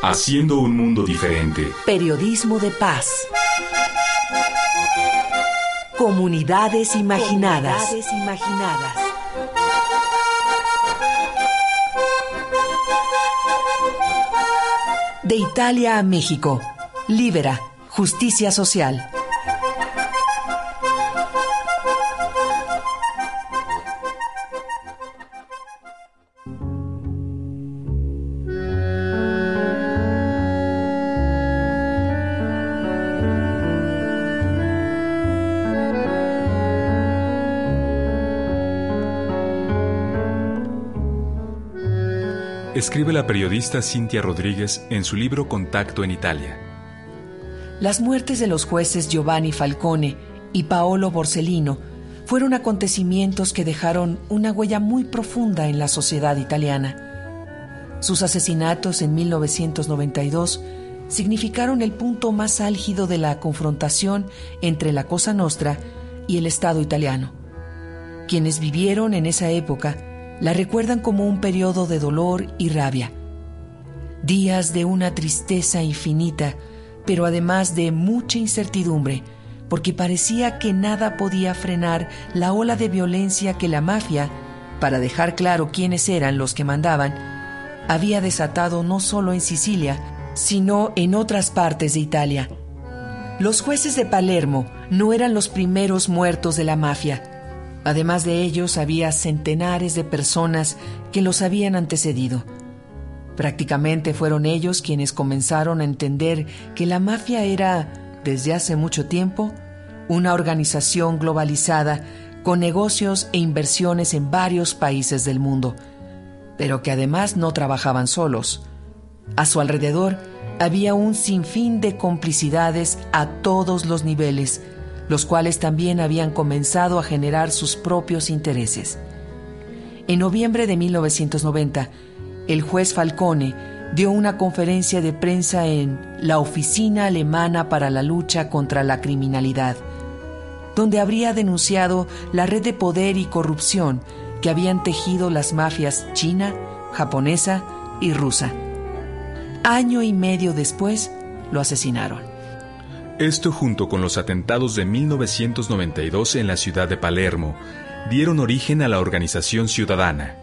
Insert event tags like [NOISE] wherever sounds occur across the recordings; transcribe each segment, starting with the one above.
Haciendo un mundo diferente. Periodismo de paz. Comunidades imaginadas. Comunidades imaginadas. De Italia a México. Libera. Justicia social. Escribe la periodista Cintia Rodríguez en su libro Contacto en Italia. Las muertes de los jueces Giovanni Falcone y Paolo Borsellino fueron acontecimientos que dejaron una huella muy profunda en la sociedad italiana. Sus asesinatos en 1992 significaron el punto más álgido de la confrontación entre la Cosa Nostra y el Estado italiano. Quienes vivieron en esa época la recuerdan como un periodo de dolor y rabia. Días de una tristeza infinita, pero además de mucha incertidumbre, porque parecía que nada podía frenar la ola de violencia que la mafia, para dejar claro quiénes eran los que mandaban, había desatado no solo en Sicilia, sino en otras partes de Italia. Los jueces de Palermo no eran los primeros muertos de la mafia, Además de ellos, había centenares de personas que los habían antecedido. Prácticamente fueron ellos quienes comenzaron a entender que la mafia era, desde hace mucho tiempo, una organización globalizada con negocios e inversiones en varios países del mundo, pero que además no trabajaban solos. A su alrededor había un sinfín de complicidades a todos los niveles, los cuales también habían comenzado a generar sus propios intereses. En noviembre de 1990, el juez Falcone dio una conferencia de prensa en la Oficina Alemana para la Lucha contra la Criminalidad, donde habría denunciado la red de poder y corrupción que habían tejido las mafias china, japonesa y rusa. Año y medio después, lo asesinaron. Esto junto con los atentados de 1992 en la ciudad de Palermo dieron origen a la organización ciudadana,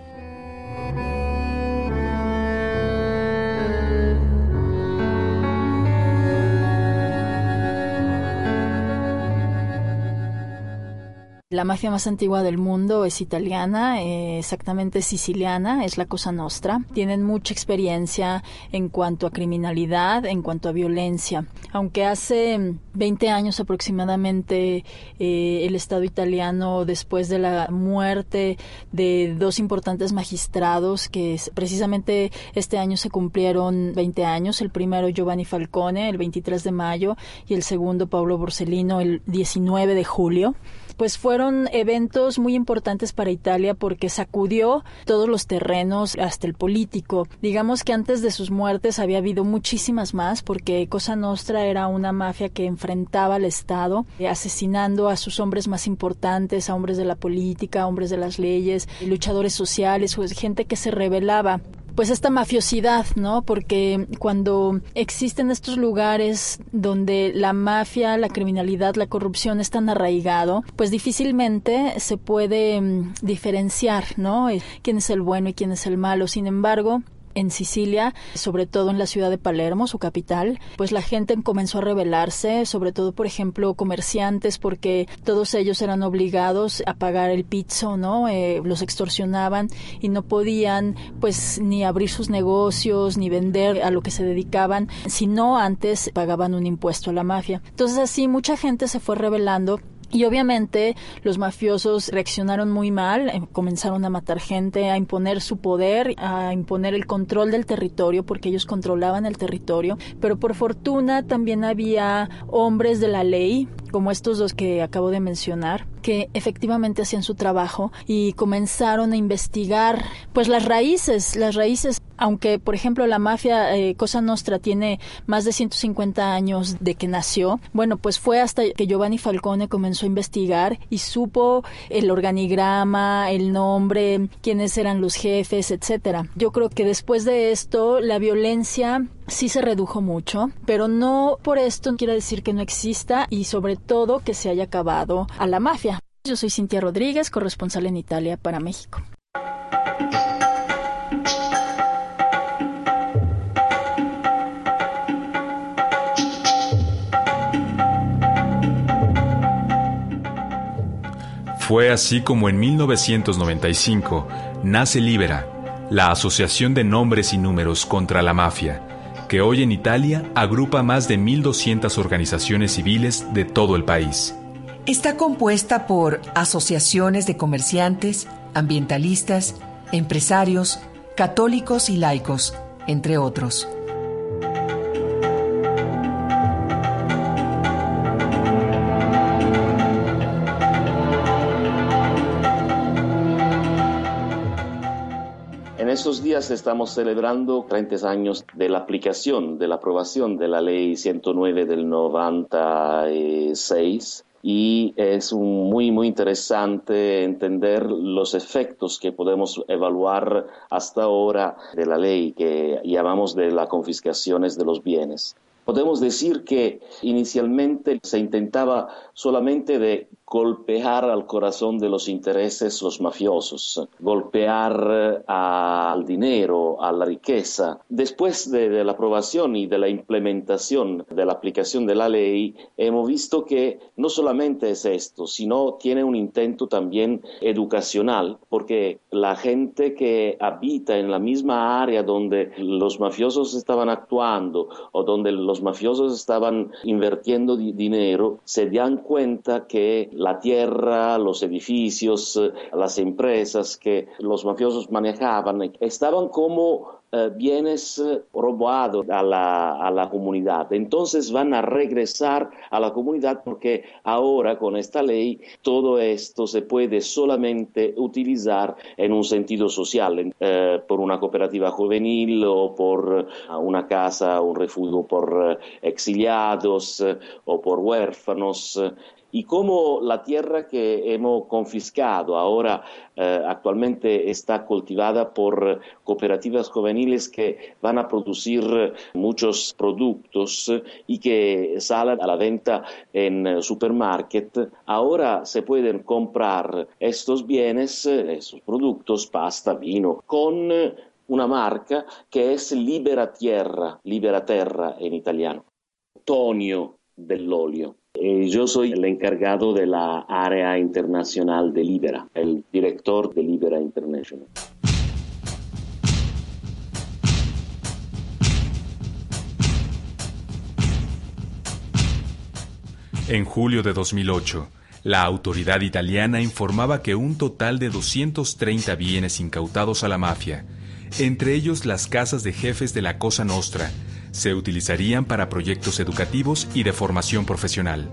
La mafia más antigua del mundo es italiana, eh, exactamente siciliana, es la Cosa Nostra. Tienen mucha experiencia en cuanto a criminalidad, en cuanto a violencia. Aunque hace 20 años aproximadamente eh, el Estado italiano, después de la muerte de dos importantes magistrados, que precisamente este año se cumplieron 20 años, el primero Giovanni Falcone el 23 de mayo y el segundo Paolo Borsellino el 19 de julio, pues fueron eventos muy importantes para Italia porque sacudió todos los terrenos, hasta el político. Digamos que antes de sus muertes había habido muchísimas más porque Cosa Nostra era una mafia que enfrentaba al Estado, eh, asesinando a sus hombres más importantes, a hombres de la política, hombres de las leyes, luchadores sociales, gente que se rebelaba pues esta mafiosidad, ¿no? Porque cuando existen estos lugares donde la mafia, la criminalidad, la corrupción están arraigado, pues difícilmente se puede mm, diferenciar, ¿no? Quién es el bueno y quién es el malo. Sin embargo, en Sicilia, sobre todo en la ciudad de Palermo, su capital, pues la gente comenzó a rebelarse, sobre todo, por ejemplo, comerciantes, porque todos ellos eran obligados a pagar el pizzo, ¿no? Eh, los extorsionaban y no podían, pues, ni abrir sus negocios, ni vender a lo que se dedicaban, si no antes pagaban un impuesto a la mafia. Entonces, así mucha gente se fue rebelando Y obviamente los mafiosos reaccionaron muy mal, eh, comenzaron a matar gente, a imponer su poder, a imponer el control del territorio, porque ellos controlaban el territorio. Pero por fortuna también había hombres de la ley, como estos dos que acabo de mencionar, que efectivamente hacían su trabajo y comenzaron a investigar pues las raíces, las raíces aunque por ejemplo la mafia eh, Cosa Nostra tiene más de 150 años de que nació, bueno, pues fue hasta que Giovanni Falcone comenzó a investigar y supo el organigrama, el nombre, quiénes eran los jefes, etcétera. Yo creo que después de esto la violencia sí se redujo mucho, pero no por esto quiere decir que no exista y sobre todo que se haya acabado a la mafia. Yo soy Cintia Rodríguez, corresponsal en Italia para México. Fue así como en 1995 nace Libera, la Asociación de Nombres y Números contra la Mafia, que hoy en Italia agrupa más de 1.200 organizaciones civiles de todo el país. Está compuesta por asociaciones de comerciantes, ambientalistas, empresarios, católicos y laicos, entre otros. estos días estamos celebrando 30 años de la aplicación, de la aprobación de la ley 109 del 96 y es muy, muy interesante entender los efectos que podemos evaluar hasta ahora de la ley que llamamos de las confiscaciones de los bienes. Podemos decir que inicialmente se intentaba solamente de golpear al corazón de los intereses los mafiosos, golpear al dinero, a la riqueza. Después de, la aprobación y de la implementación de la aplicación de la ley, hemos visto que no solamente es esto, sino tiene un intento también educacional, porque la gente que habita en la misma área donde los mafiosos estaban actuando o donde los mafiosos estaban invirtiendo dinero, se dan cuenta que la tierra, los edificios, eh, las empresas que los mafiosos manejaban, estaban como eh, bienes eh, robados a la, a la, comunidad. Entonces van a regresar a la comunidad porque ahora con esta ley todo esto se puede solamente utilizar en un sentido social, por una cooperativa juvenil o por una casa, un refugio por exiliados o por huérfanos y cómo la tierra que hemos confiscado ahora eh, actualmente está cultivada por cooperativas juveniles que van a producir muchos productos y que salen a la venta en supermarket. Ahora se pueden comprar estos bienes, estos productos, pasta, vino, con una marca que es Libera Tierra, Libera Terra en italiano, Tonio dell'olio. Eh, yo soy el encargado de la área internacional de Libera, el director de Libera International. En julio de 2008, la autoridad italiana informaba que un total de 230 bienes incautados a la mafia, entre ellos las casas de jefes de la Cosa Nostra, se utilizarían para proyectos educativos y de formación profesional.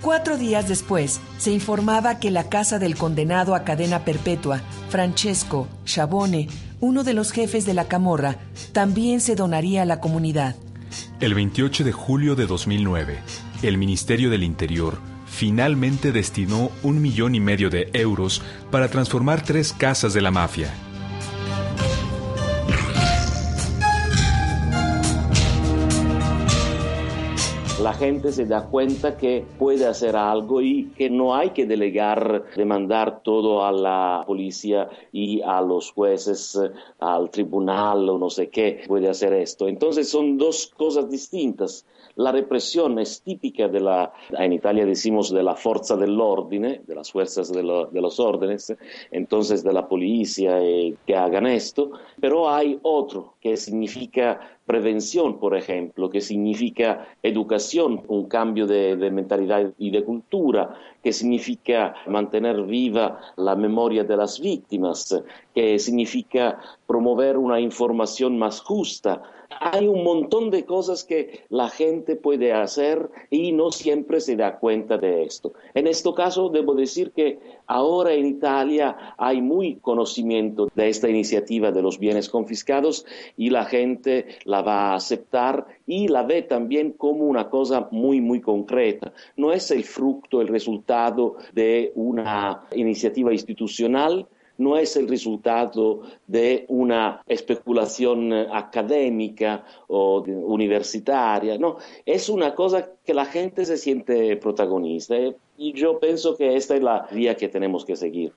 Cuatro días después, se informaba que la casa del condenado a cadena perpetua, Francesco Chabone, uno de los jefes de la camorra, también se donaría a la comunidad. El 28 de julio de 2009, el Ministerio del Interior finalmente destinó un millón y medio de euros para transformar tres casas de la mafia la gente se da cuenta que puede hacer algo y que no hay que delegar, demandar todo a la policía y a los jueces, al tribunal o no sé qué, puede hacer esto. Entonces son dos cosas distintas. La represión es típica de la, en Italia decimos de la fuerza del orden, de las fuerzas de, los órdenes, entonces de la policía eh, que hagan esto, pero hay otro que significa prevención, por ejemplo, que significa educación, un cambio de, mentalidad y de cultura, que significa mantener viva la memoria de las víctimas, que significa promover una información más justa, hay un montón de cosas que la gente puede hacer y no siempre se da cuenta de esto. En este caso, debo decir que ahora en Italia hay muy conocimiento de esta iniciativa de los bienes confiscados y la gente la va a aceptar y la ve también como una cosa muy, muy concreta. No es el fruto, el resultado de una iniciativa institucional, no es el resultado de una especulación eh, académica o universitaria, no, es una cosa que la gente se siente protagonista eh, y yo pienso que esta es la vía que tenemos que seguir.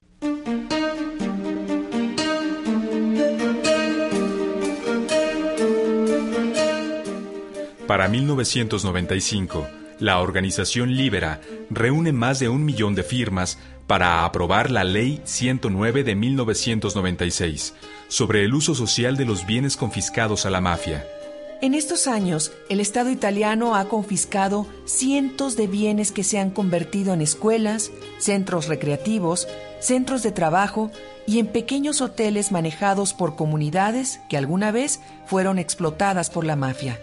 Para 1995, la organización Libera reúne más de un millón de firmas para aprobar la Ley 109 de 1996 sobre el uso social de los bienes confiscados a la mafia. En estos años, el Estado italiano ha confiscado cientos de bienes que se han convertido en escuelas, centros recreativos, centros de trabajo y en pequeños hoteles manejados por comunidades que alguna vez fueron explotadas por la mafia.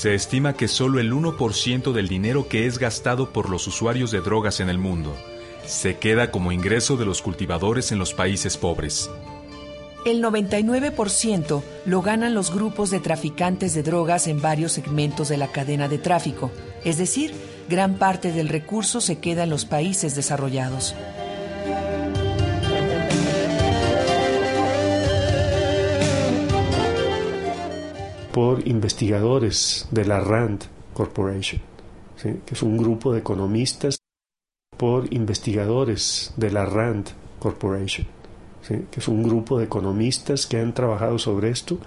Se estima que solo el 1% del dinero que es gastado por los usuarios de drogas en el mundo se queda como ingreso de los cultivadores en los países pobres. El 99% lo ganan los grupos de traficantes de drogas en varios segmentos de la cadena de tráfico, es decir, gran parte del recurso se queda en los países desarrollados. Por investigadores de la RAND Corporation, que es un grupo de economistas, por investigadores de la RAND Corporation, que es un grupo de economistas que han trabajado sobre esto,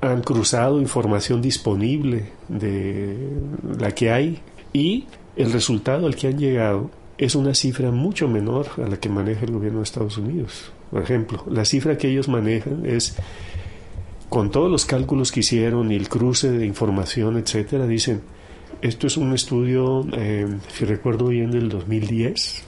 han cruzado información disponible de la que hay y el resultado al que han llegado es una cifra mucho menor a la que maneja el gobierno de Estados Unidos. Por ejemplo, la cifra que ellos manejan es con todos los cálculos que hicieron y el cruce de información, etcétera, dicen, esto es un estudio, eh, si recuerdo bien, del 2010.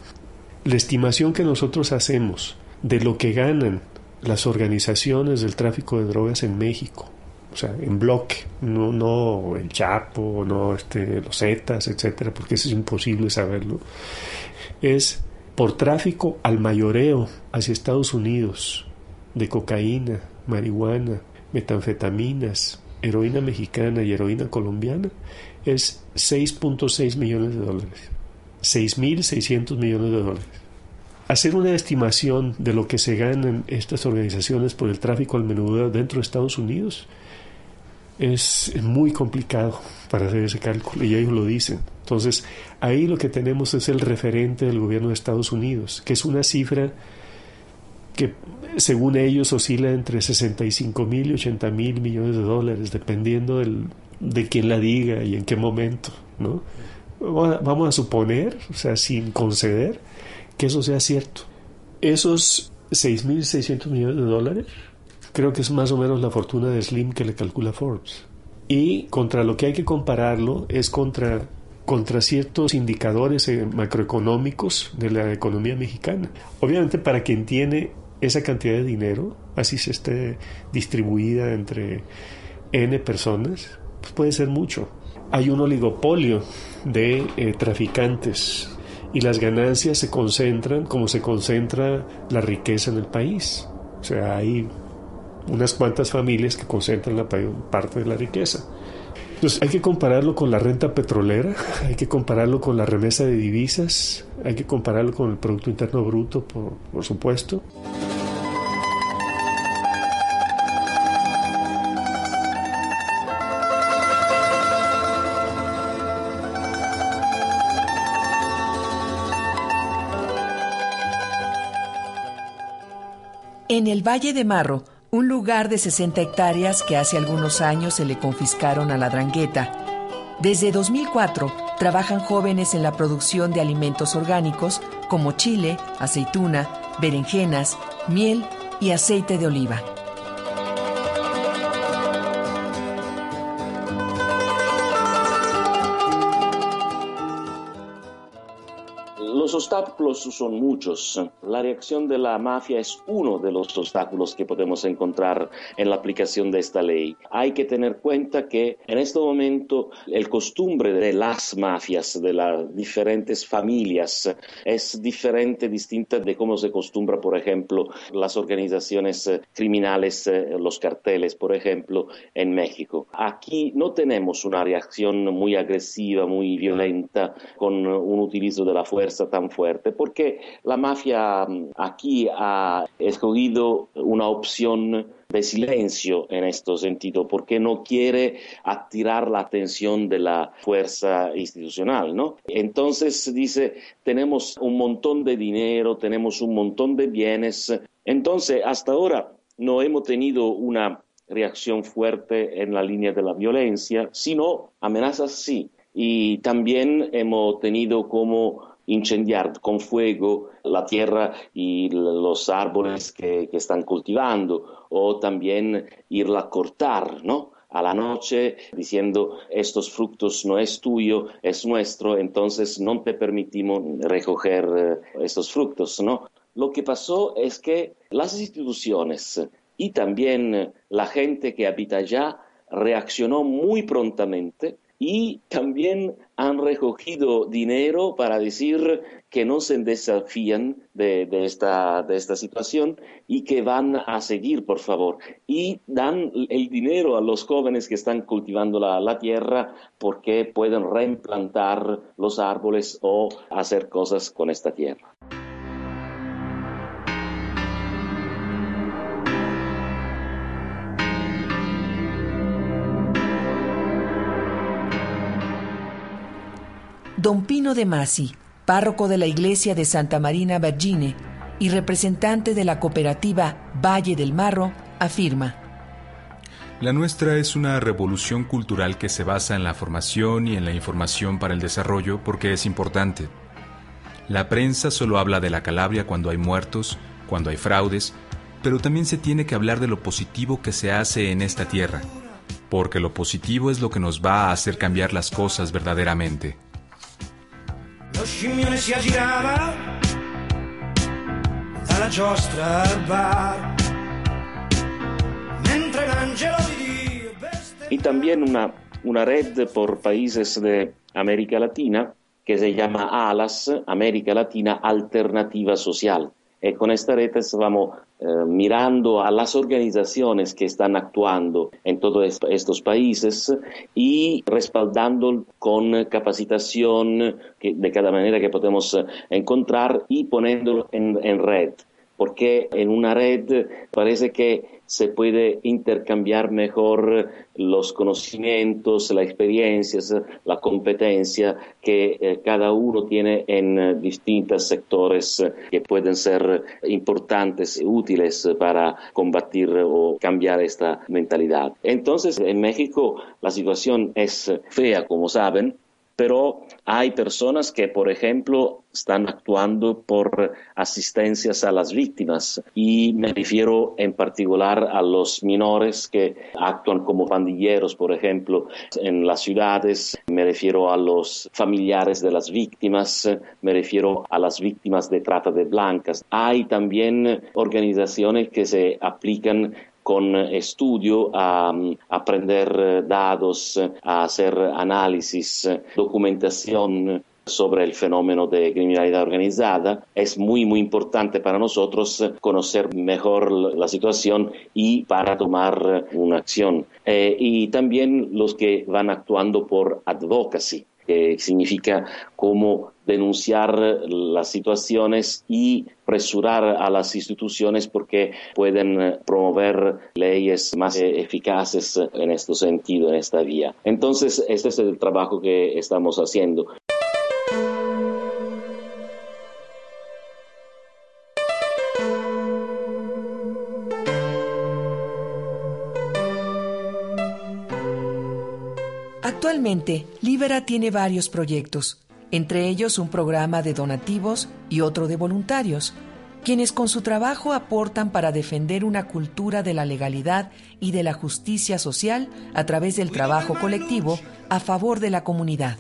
La estimación que nosotros hacemos de lo que ganan las organizaciones del tráfico de drogas en México, o sea, en bloque, no, no el Chapo, no este, los Zetas, etcétera, porque eso es imposible saberlo, es por tráfico al mayoreo hacia Estados Unidos de cocaína, marihuana, metanfetaminas, heroína mexicana y heroína colombiana es 6.6 millones de dólares. 6.600 millones de dólares. Hacer una estimación de lo que se ganan estas organizaciones por el tráfico al menudo dentro de Estados Unidos es muy complicado para hacer ese cálculo y ellos lo dicen. Entonces, ahí lo que tenemos es el referente del gobierno de Estados Unidos, que es una cifra que según ellos oscila entre 65 mil y 80 mil millones de dólares, dependiendo del, de quién la diga y en qué momento, ¿no? Vamos a suponer, o sea, sin conceder, que eso sea cierto. Esos 6.600 millones de dólares, creo que es más o menos la fortuna de Slim que le calcula Forbes. Y contra lo que hay que compararlo es contra contra ciertos indicadores eh, macroeconómicos de la economía mexicana. Obviamente para quien tiene esa cantidad de dinero, así se esté distribuida entre N personas, pues puede ser mucho. Hay un oligopolio de eh, traficantes y las ganancias se concentran como se concentra la riqueza en el país. O sea, hay unas cuantas familias que concentran la parte de la riqueza. Entonces hay que compararlo con la renta petrolera, [LAUGHS] hay que compararlo con la remesa de divisas, hay que compararlo con el Producto Interno Bruto, por, por supuesto. En el Valle de Marro, un lugar de 60 hectáreas que hace algunos años se le confiscaron a la Drangueta. Desde 2004 trabajan jóvenes en la producción de alimentos orgánicos como chile, aceituna, berenjenas, miel y aceite de oliva. Obstáculos son muchos. La reacción de la mafia es uno de los obstáculos que podemos encontrar en la aplicación de esta ley. Hay que tener cuenta que en este momento el costumbre de las mafias, de las diferentes familias, es diferente, distinta de cómo se acostumbra, por ejemplo, las organizaciones criminales, los carteles, por ejemplo, en México. Aquí no tenemos una reacción muy agresiva, muy violenta, con un utilizo de la fuerza tan fuerte, porque la mafia mm, aquí ha escogido una opción de silencio en este sentido, porque no quiere atirar la atención de la fuerza institucional, ¿no? Entonces dice, tenemos un montón de dinero, tenemos un montón de bienes, entonces hasta ahora no hemos tenido una reacción fuerte en la línea de la violencia, sino amenazas sí. Y también hemos tenido como incendiar con fuego la tierra y los árboles que, están cultivando o también irla a cortar, ¿no? a la noche diciendo estos frutos no es tuyo, es nuestro, entonces no te permitimos recoger eh, estos frutos, ¿no? Lo que pasó es que las instituciones y también la gente que habita allá reaccionó muy prontamente y también han recogido dinero para decir que no se desafían de, esta, situación y que van a seguir, por favor. Y dan el dinero a los jóvenes que están cultivando la, la tierra porque pueden reimplantar los árboles o hacer cosas con esta tierra. Don Pino de Masi, párroco de la iglesia de Santa Marina Vergine y representante de la cooperativa Valle del Marro, afirma. La nuestra es una revolución cultural que se basa en la formación y en la información para el desarrollo porque es importante. La prensa solo habla de la Calabria cuando hay muertos, cuando hay fraudes, pero también se tiene que hablar de lo positivo que se hace en esta tierra, porque lo positivo es lo que nos va a hacer cambiar las cosas verdaderamente. Y también una, una red por países de América Latina que se llama ALAS, América Latina Alternativa Social. Y con esta red vamos eh, mirando a las organizaciones que están actuando en todos estos países y respaldando con capacitación de cada manera que podemos eh, encontrar y poniéndolo en red. Porque en una red parece que se puede intercambiar mejor los conocimientos, las experiencias, la competencia que eh, cada uno tiene en eh, distintos sectores eh, que pueden ser importantes y útiles para combatir o cambiar esta mentalidad. Entonces, en México la situación es fea, como saben, pero hay personas que, por ejemplo, están actuando por asistencias a las víctimas. Y me refiero en particular a los menores que actúan como pandilleros, por ejemplo, en las ciudades, me refiero a los familiares de las víctimas, me refiero a las víctimas de trata de blancas. Hay también organizaciones que se aplican con estudio a, aprender datos, a hacer análisis, documentación sobre el fenómeno de criminalidad organizada. Es muy, muy importante para nosotros conocer mejor la situación y para tomar una acción. Eh, y también los que van actuando por advocacy que significa cómo denunciar las situaciones y presurar a las instituciones porque pueden promover leyes más eficaces en este sentido, en esta vía. Entonces, este es el trabajo que estamos haciendo. Actualmente, Libera tiene varios proyectos, entre ellos un programa de donativos y otro de voluntarios. quienes con su trabajo aportan para defender una cultura de la legalidad y de la justicia social a través del trabajo colectivo a favor de la comunidad.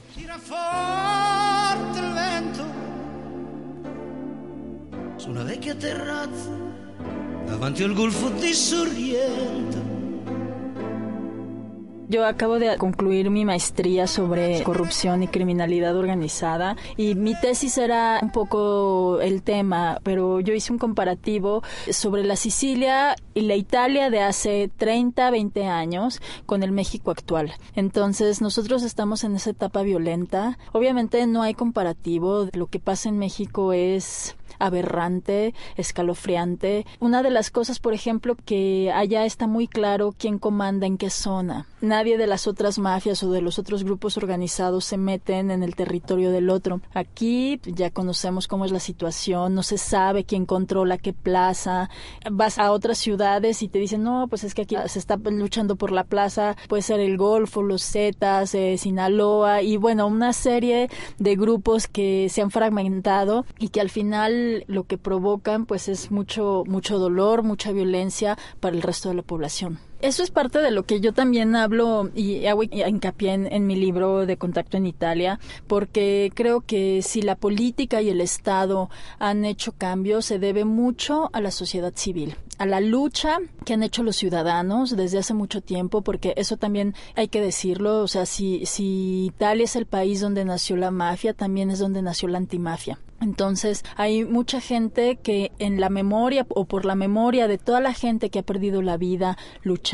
Yo acabo de concluir mi maestría sobre corrupción y criminalidad organizada y mi tesis era un poco el tema, pero yo hice un comparativo sobre la Sicilia y la Italia de hace 30, 20 años con el México actual. Entonces nosotros estamos en esa etapa violenta. Obviamente no hay comparativo. Lo que pasa en México es aberrante, escalofriante. Una de las cosas, por ejemplo, que allá está muy claro quién comanda en qué zona. Nadie de las otras mafias o de los otros grupos organizados se meten en el territorio del otro. Aquí ya conocemos cómo es la situación, no se sabe quién controla qué plaza. Vas a otras ciudades y te dicen, no, pues es que aquí se está luchando por la plaza, puede ser el Golfo, los Zetas, eh, Sinaloa y bueno, una serie de grupos que se han fragmentado y que al final lo que provocan pues es mucho mucho dolor, mucha violencia para el resto de la población. Eso es parte de lo que yo también hablo y hago hincapié en, en mi libro de Contacto en Italia, porque creo que si la política y el Estado han hecho cambios, se debe mucho a la sociedad civil a la lucha que han hecho los ciudadanos desde hace mucho tiempo, porque eso también hay que decirlo, o sea, si, si Italia es el país donde nació la mafia, también es donde nació la antimafia. Entonces, hay mucha gente que en la memoria o por la memoria de toda la gente que ha perdido la vida luchando,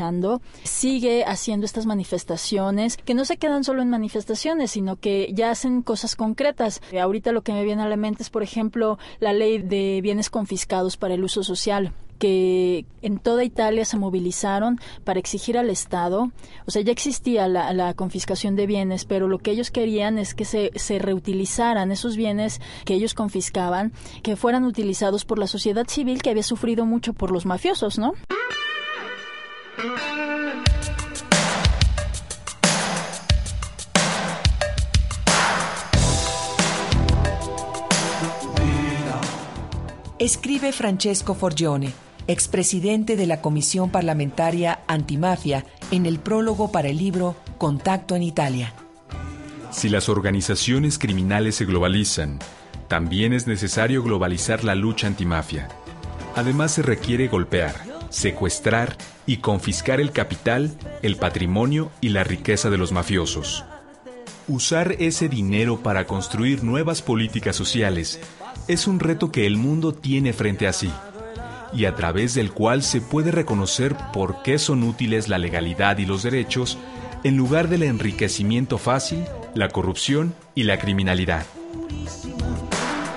sigue haciendo estas manifestaciones que no se quedan solo en manifestaciones, sino que ya hacen cosas concretas. Ahorita lo que me viene a la mente es, por ejemplo, la ley de bienes confiscados para el uso social que en toda Italia se movilizaron para exigir al Estado, o sea, ya existía la, confiscación de bienes, pero lo que ellos querían es que se, se reutilizaran esos bienes que ellos confiscaban, que fueran utilizados por la sociedad civil que había sufrido mucho por los mafiosos, ¿no? Escribe Francesco Forgione expresidente de la Comisión Parlamentaria Antimafia, en el prólogo para el libro Contacto en Italia. Si las organizaciones criminales se globalizan, también es necesario globalizar la lucha antimafia. Además se requiere golpear, secuestrar y confiscar el capital, el patrimonio y la riqueza de los mafiosos. Usar ese dinero para construir nuevas políticas sociales es un reto que el mundo tiene frente a sí y a través del cual se puede reconocer por qué son útiles la legalidad y los derechos en lugar del enriquecimiento fácil, la corrupción y la criminalidad.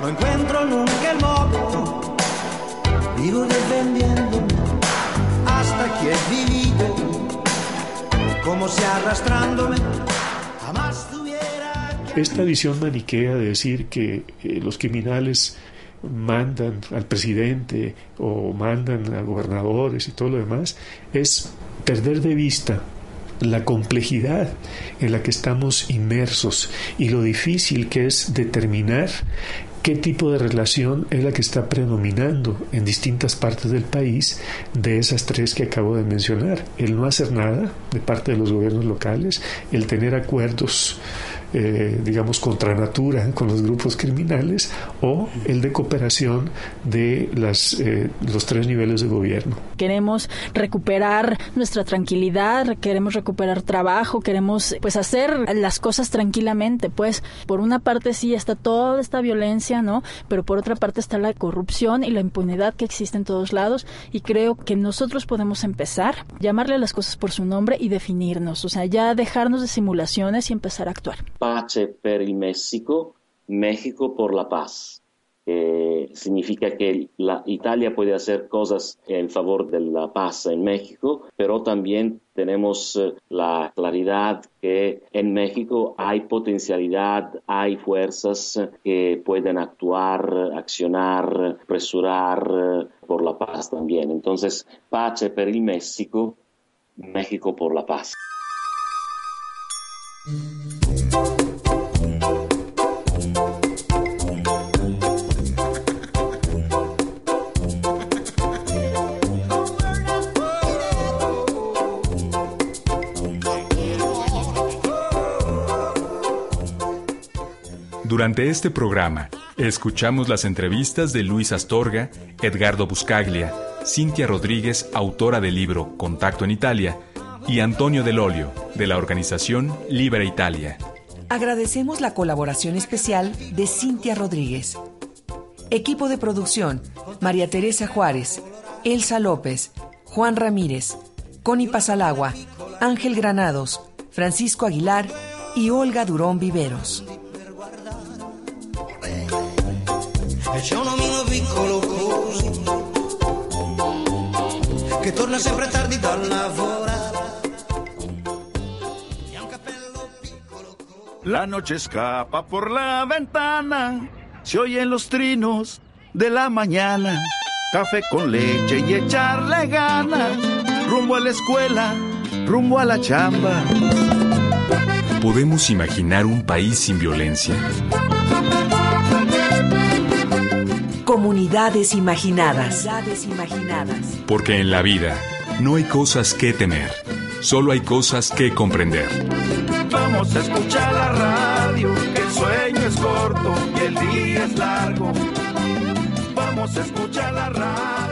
No encuentro nunca el vivo Esta visión maniquea de decir que eh, los criminales mandan al presidente o mandan a gobernadores y todo lo demás, es perder de vista la complejidad en la que estamos inmersos y lo difícil que es determinar qué tipo de relación es la que está predominando en distintas partes del país de esas tres que acabo de mencionar. El no hacer nada de parte de los gobiernos locales, el tener acuerdos eh, digamos, contra natura con los grupos criminales o el de cooperación de las, eh, los tres niveles de gobierno. Queremos recuperar nuestra tranquilidad, queremos recuperar trabajo, queremos pues hacer las cosas tranquilamente, pues por una parte sí está toda esta violencia, ¿no? Pero por otra parte está la corrupción y la impunidad que existe en todos lados y creo que nosotros podemos empezar, llamarle a las cosas por su nombre y definirnos, o sea, ya dejarnos de simulaciones y empezar a actuar. Pace per il Messico, México por la paz. Significa que Italia puede hacer cosas en favor de la paz en México, pero también tenemos eh, la claridad que en México hay potencialidad, hay fuerzas que pueden actuar, accionar, presurar eh, por la paz también. Entonces, pace per il México, México por la paz. Durante este programa, escuchamos las entrevistas de Luis Astorga, Edgardo Buscaglia, Cintia Rodríguez, autora del libro Contacto en Italia, y Antonio Del Olio, de la organización Libera Italia. Agradecemos la colaboración especial de Cintia Rodríguez. Equipo de producción, María Teresa Juárez, Elsa López, Juan Ramírez, Connie Pasalagua, Ángel Granados, Francisco Aguilar y Olga Durón Viveros. La noche escapa por la ventana, se oyen los trinos de la mañana. Café con leche y echarle ganas, rumbo a la escuela, rumbo a la chamba. Podemos imaginar un país sin violencia. Comunidades imaginadas. Porque en la vida no hay cosas que temer, solo hay cosas que comprender. Vamos a escuchar la radio, que el sueño es corto y el día es largo. Vamos a escuchar la radio.